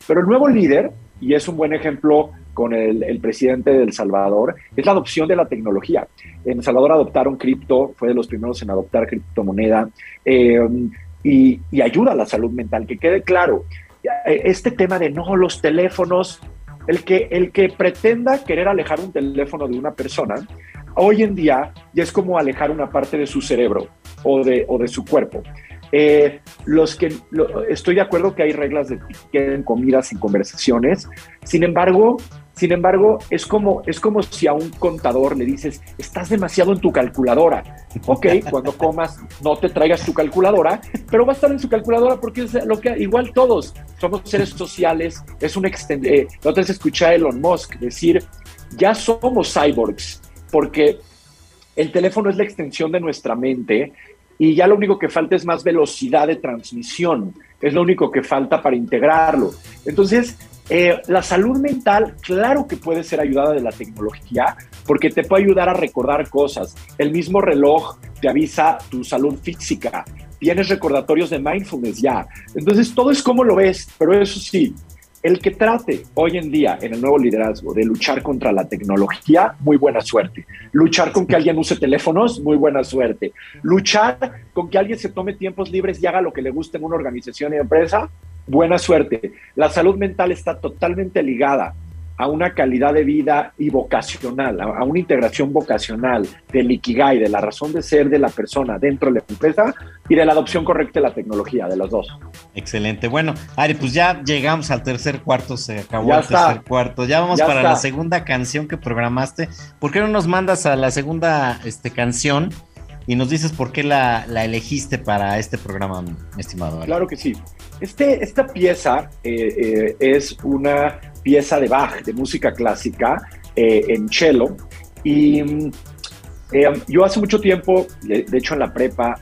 Pero el nuevo líder, y es un buen ejemplo con el, presidente de El Salvador es la adopción de la tecnología. En El Salvador adoptaron cripto, fue de los primeros en adoptar criptomoneda eh, y, y, ayuda a la salud mental. Que quede claro, este tema de no, los teléfonos, el que, el que pretenda querer alejar un teléfono de una persona, hoy en día ya es como alejar una parte de su cerebro o de, o de su cuerpo. Eh, los que estoy de acuerdo que hay reglas de etiqueta en comidas, en conversaciones. Sin embargo, sin embargo, es como, es como si a un contador le dices, estás demasiado en tu calculadora. Ok, cuando comas, no te traigas tu calculadora, pero va a estar en su calculadora porque es lo que igual todos somos seres sociales. Es un extend eh, la otra vez escuché a Elon Musk decir, ya somos cyborgs, porque el teléfono es la extensión de nuestra mente y ya lo único que falta es más velocidad de transmisión, es lo único que falta para integrarlo. Entonces, eh, la salud mental, claro que puede ser ayudada de la tecnología, porque te puede ayudar a recordar cosas. El mismo reloj te avisa tu salud física, tienes recordatorios de mindfulness ya. Entonces, todo es como lo ves, pero eso sí, el que trate hoy en día en el nuevo liderazgo de luchar contra la tecnología, muy buena suerte. Luchar con que alguien use teléfonos, muy buena suerte. Luchar con que alguien se tome tiempos libres y haga lo que le guste en una organización y empresa, buena suerte. La salud mental está totalmente ligada a una calidad de vida y vocacional, a, una integración vocacional del Ikigai, de la razón de ser de la persona dentro de la empresa y de la adopción correcta de la tecnología, de los dos. Excelente. Bueno, Ari, pues ya llegamos al tercer cuarto, se acabó el tercer cuarto. Ya vamos para la segunda canción que programaste. ¿Por qué no nos mandas a la segunda este, canción? y nos dices por qué la, elegiste para este programa, estimado. Claro que sí. Este, esta pieza eh, eh, es una pieza de Bach, de música clásica, eh, en cello. Y yo hace mucho tiempo, de, hecho en la prepa,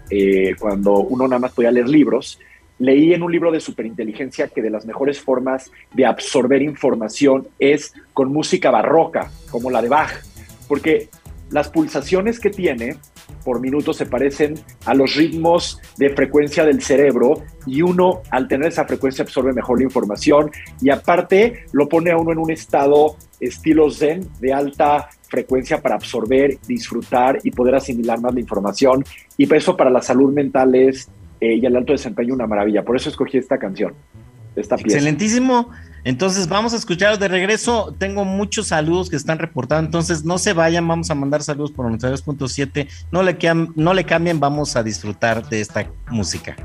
cuando uno nada más podía leer libros, leí en un libro de superinteligencia que de las mejores formas de absorber información es con música barroca, como la de Bach, porque las pulsaciones que tiene por minuto se parecen a los ritmos de frecuencia del cerebro y uno al tener esa frecuencia absorbe mejor la información y aparte lo pone a uno en un estado estilo zen de alta frecuencia para absorber, disfrutar y poder asimilar más la información y eso para la salud mental es eh, y el alto desempeño una maravilla. Por eso escogí esta canción. Esta pieza. Entonces vamos a escuchar de regreso. Tengo muchos saludos que están reportados. Entonces no se vayan, vamos a mandar saludos por 92.7. No le, no le cambien, vamos a disfrutar de esta música.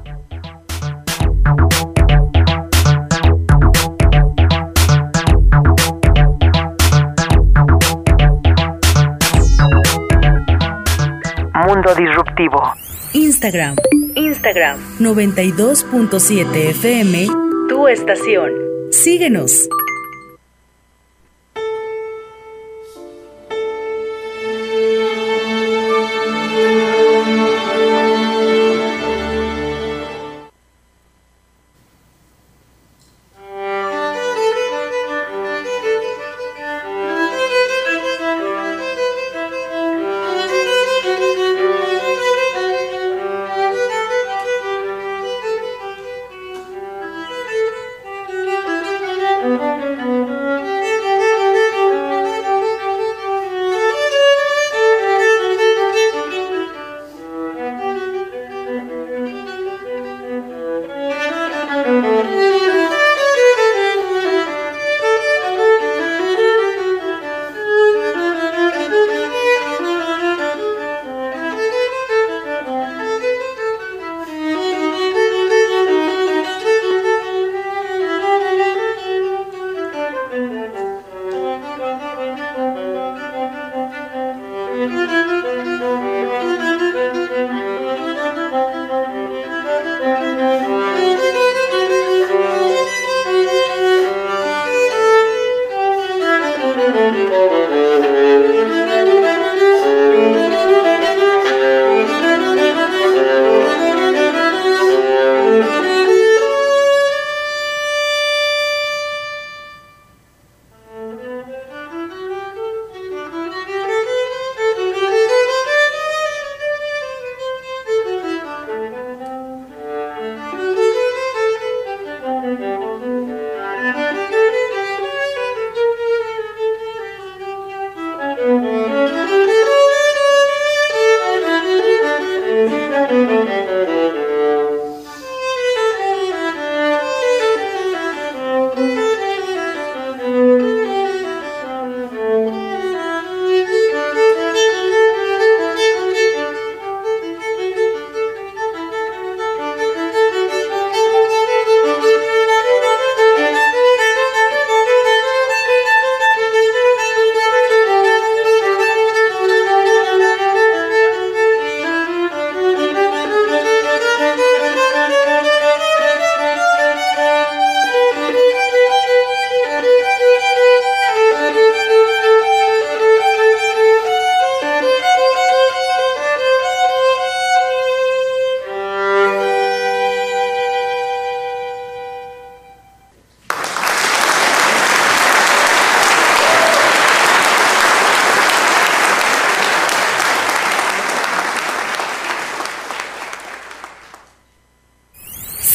Mundo Disruptivo. Instagram. Instagram. 92.7 FM. Tu estación. Síguenos.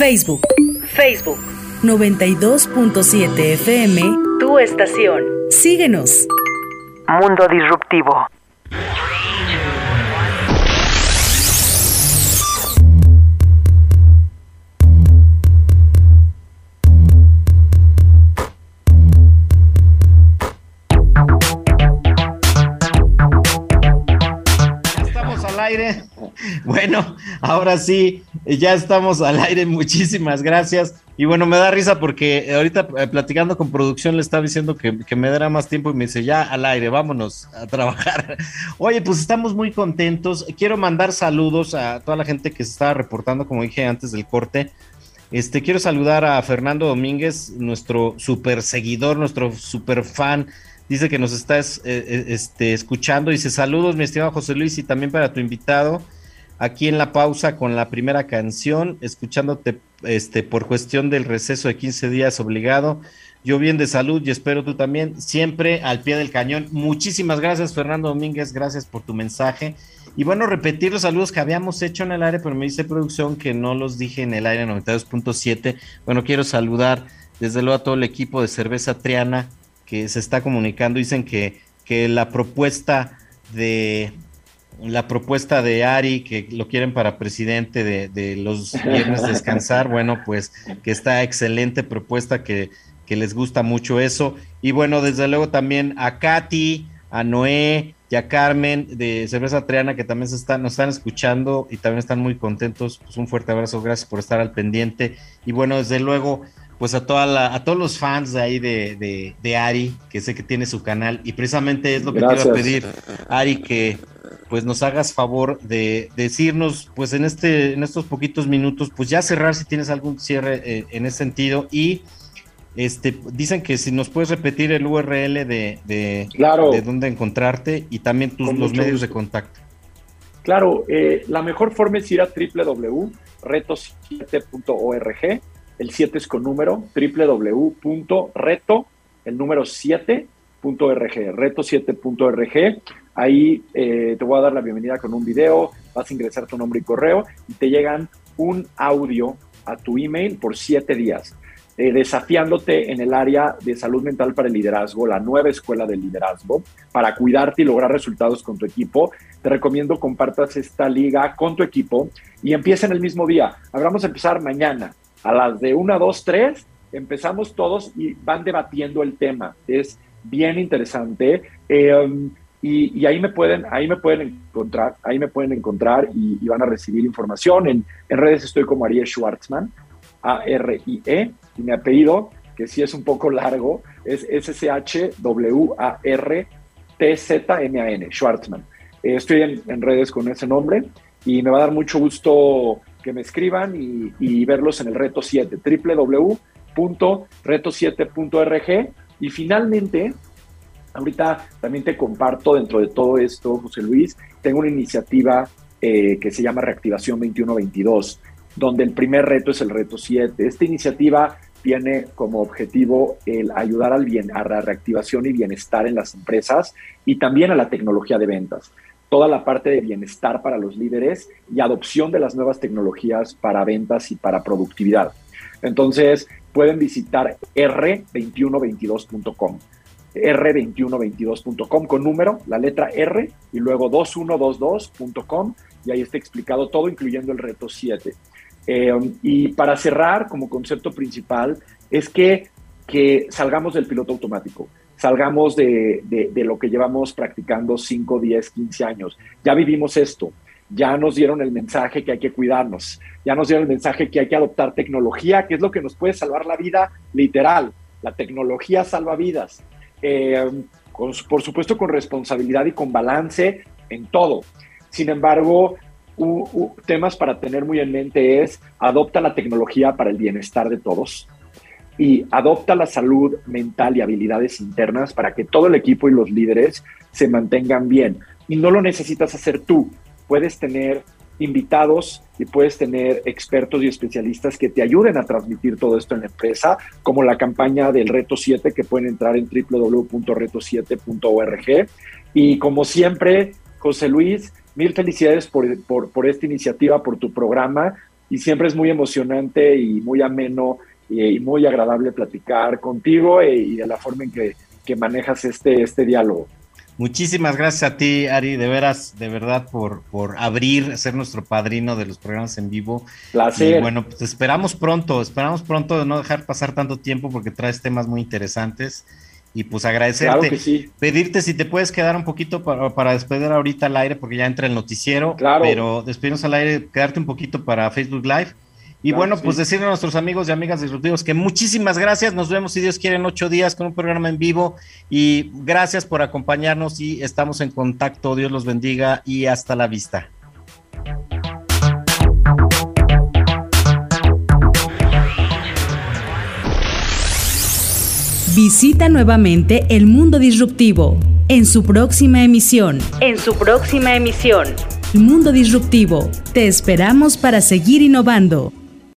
Facebook. Facebook. 92.7 FM. Tu estación. Síguenos. Mundo Disruptivo. Ahora sí, ya estamos al aire. Muchísimas gracias. Y bueno, me da risa porque ahorita eh, platicando con producción le estaba diciendo que, me dará más tiempo y me dice, ya al aire, vámonos a trabajar. Oye, pues estamos muy contentos. Quiero mandar saludos a toda la gente que se estaba reportando, como dije antes del corte. Este, quiero saludar a Fernando Domínguez, nuestro super seguidor, nuestro super fan. Dice que nos está es- eh, eh, este, escuchando. Dice saludos, mi estimado José Luis, y también para tu invitado. Aquí en la pausa con la primera canción, escuchándote este, por cuestión del receso de 15 días obligado. Yo bien de salud y espero tú también, siempre al pie del cañón. Muchísimas gracias, Fernando Domínguez, gracias por tu mensaje. Y bueno, repetir los saludos que habíamos hecho en el aire, pero me dice producción que no los dije en el aire 92.7. Bueno, quiero saludar desde luego a todo el equipo de Cerveza Triana que se está comunicando. Dicen que, que la propuesta de la propuesta de Ari, que lo quieren para presidente de, de los viernes descansar, bueno, pues que está excelente propuesta, que, que les gusta mucho eso. Y bueno, desde luego también a Katy, a Noé y a Carmen de Cerveza Triana, que también se están, nos están escuchando y también están muy contentos. Pues un fuerte abrazo, gracias por estar al pendiente. Y bueno, desde luego, pues a toda la, a todos los fans de ahí de, de, de Ari, que sé que tiene su canal, y precisamente es lo que Gracias. te iba a pedir, Ari, que pues nos hagas favor de decirnos, pues en este, en estos poquitos minutos, pues ya cerrar si tienes algún cierre eh, en ese sentido. Y este dicen que si nos puedes repetir el URL de, de, Claro. de dónde encontrarte y también tus los medios de contacto. Claro, eh, la mejor forma es ir a www.reto7.org. El 7 es con número, www.reto, el número 7.org, reto7.org. Ahí eh, te voy a dar la bienvenida con un video, vas a ingresar tu nombre y correo y te llegan un audio a tu email por siete días, eh, desafiándote en el área de salud mental para el liderazgo, la nueva escuela del liderazgo, para cuidarte y lograr resultados con tu equipo te recomiendo compartas esta liga con tu equipo y empiecen el mismo día. Ahora vamos a empezar mañana a las de 1, 2, 3. Empezamos todos y van debatiendo el tema. Es bien interesante. Eh, y, ahí me pueden, ahí me pueden encontrar, ahí me pueden encontrar y, van a recibir información. En, en redes estoy como Ariel Schwartzman, A-R-I-E, y mi apellido, que sí es un poco largo, es Schwartzman. Eh, estoy en, en, redes con ese nombre y me va a dar mucho gusto que me escriban y, verlos en el reto 7, www.reto7.org. Y finalmente, ahorita también te comparto dentro de todo esto, José Luis, tengo una iniciativa eh, que se llama Reactivación 2122, donde el primer reto es el reto 7. Esta iniciativa tiene como objetivo el ayudar al bien, a la reactivación y bienestar en las empresas y también a la tecnología de ventas. Toda la parte de bienestar para los líderes y adopción de las nuevas tecnologías para ventas y para productividad. Entonces, pueden visitar r2122.com r2122.com con número, la letra R y luego 2122.com y ahí está explicado todo, incluyendo el reto 7. Eh, y para cerrar, como concepto principal, es que, que salgamos del piloto automático, salgamos de, de, lo que llevamos practicando 5, 10, 15 años. Ya vivimos esto, ya nos dieron el mensaje que hay que cuidarnos, ya nos dieron el mensaje que hay que adoptar tecnología, que es lo que nos puede salvar la vida literal. La tecnología salva vidas. Eh, por supuesto con responsabilidad y con balance en todo. Sin embargo, temas para tener muy en mente es adopta la tecnología para el bienestar de todos y adopta la salud mental y habilidades internas para que todo el equipo y los líderes se mantengan bien. Y no lo necesitas hacer tú, puedes tener invitados y puedes tener expertos y especialistas que te ayuden a transmitir todo esto en la empresa, como la campaña del Reto 7 que pueden entrar en www.reto7.org. Y como siempre, José Luis, mil felicidades por, por, por, esta iniciativa, por tu programa y siempre es muy emocionante y muy ameno y, muy agradable platicar contigo e, y de la forma en que, que manejas este, este diálogo. Muchísimas gracias a ti, Ari, de veras, de verdad, por, por abrir, ser nuestro padrino de los programas en vivo. Placer. Y bueno, pues esperamos pronto, esperamos pronto de no dejar pasar tanto tiempo porque traes temas muy interesantes. Y pues agradecerte, claro que sí. pedirte si te puedes quedar un poquito para, para despedir ahorita al aire, porque ya entra el noticiero, claro. pero despedirnos al aire, quedarte un poquito para Facebook Live y bueno, pues decirle a nuestros amigos y amigas disruptivos que muchísimas gracias. Nos vemos, si Dios quiere, en ocho días con un programa en vivo. Y gracias por acompañarnos y estamos en contacto. Dios los bendiga y hasta la vista. Visita nuevamente el mundo disruptivo en su próxima emisión. En su próxima emisión. El mundo disruptivo. Te esperamos para seguir innovando.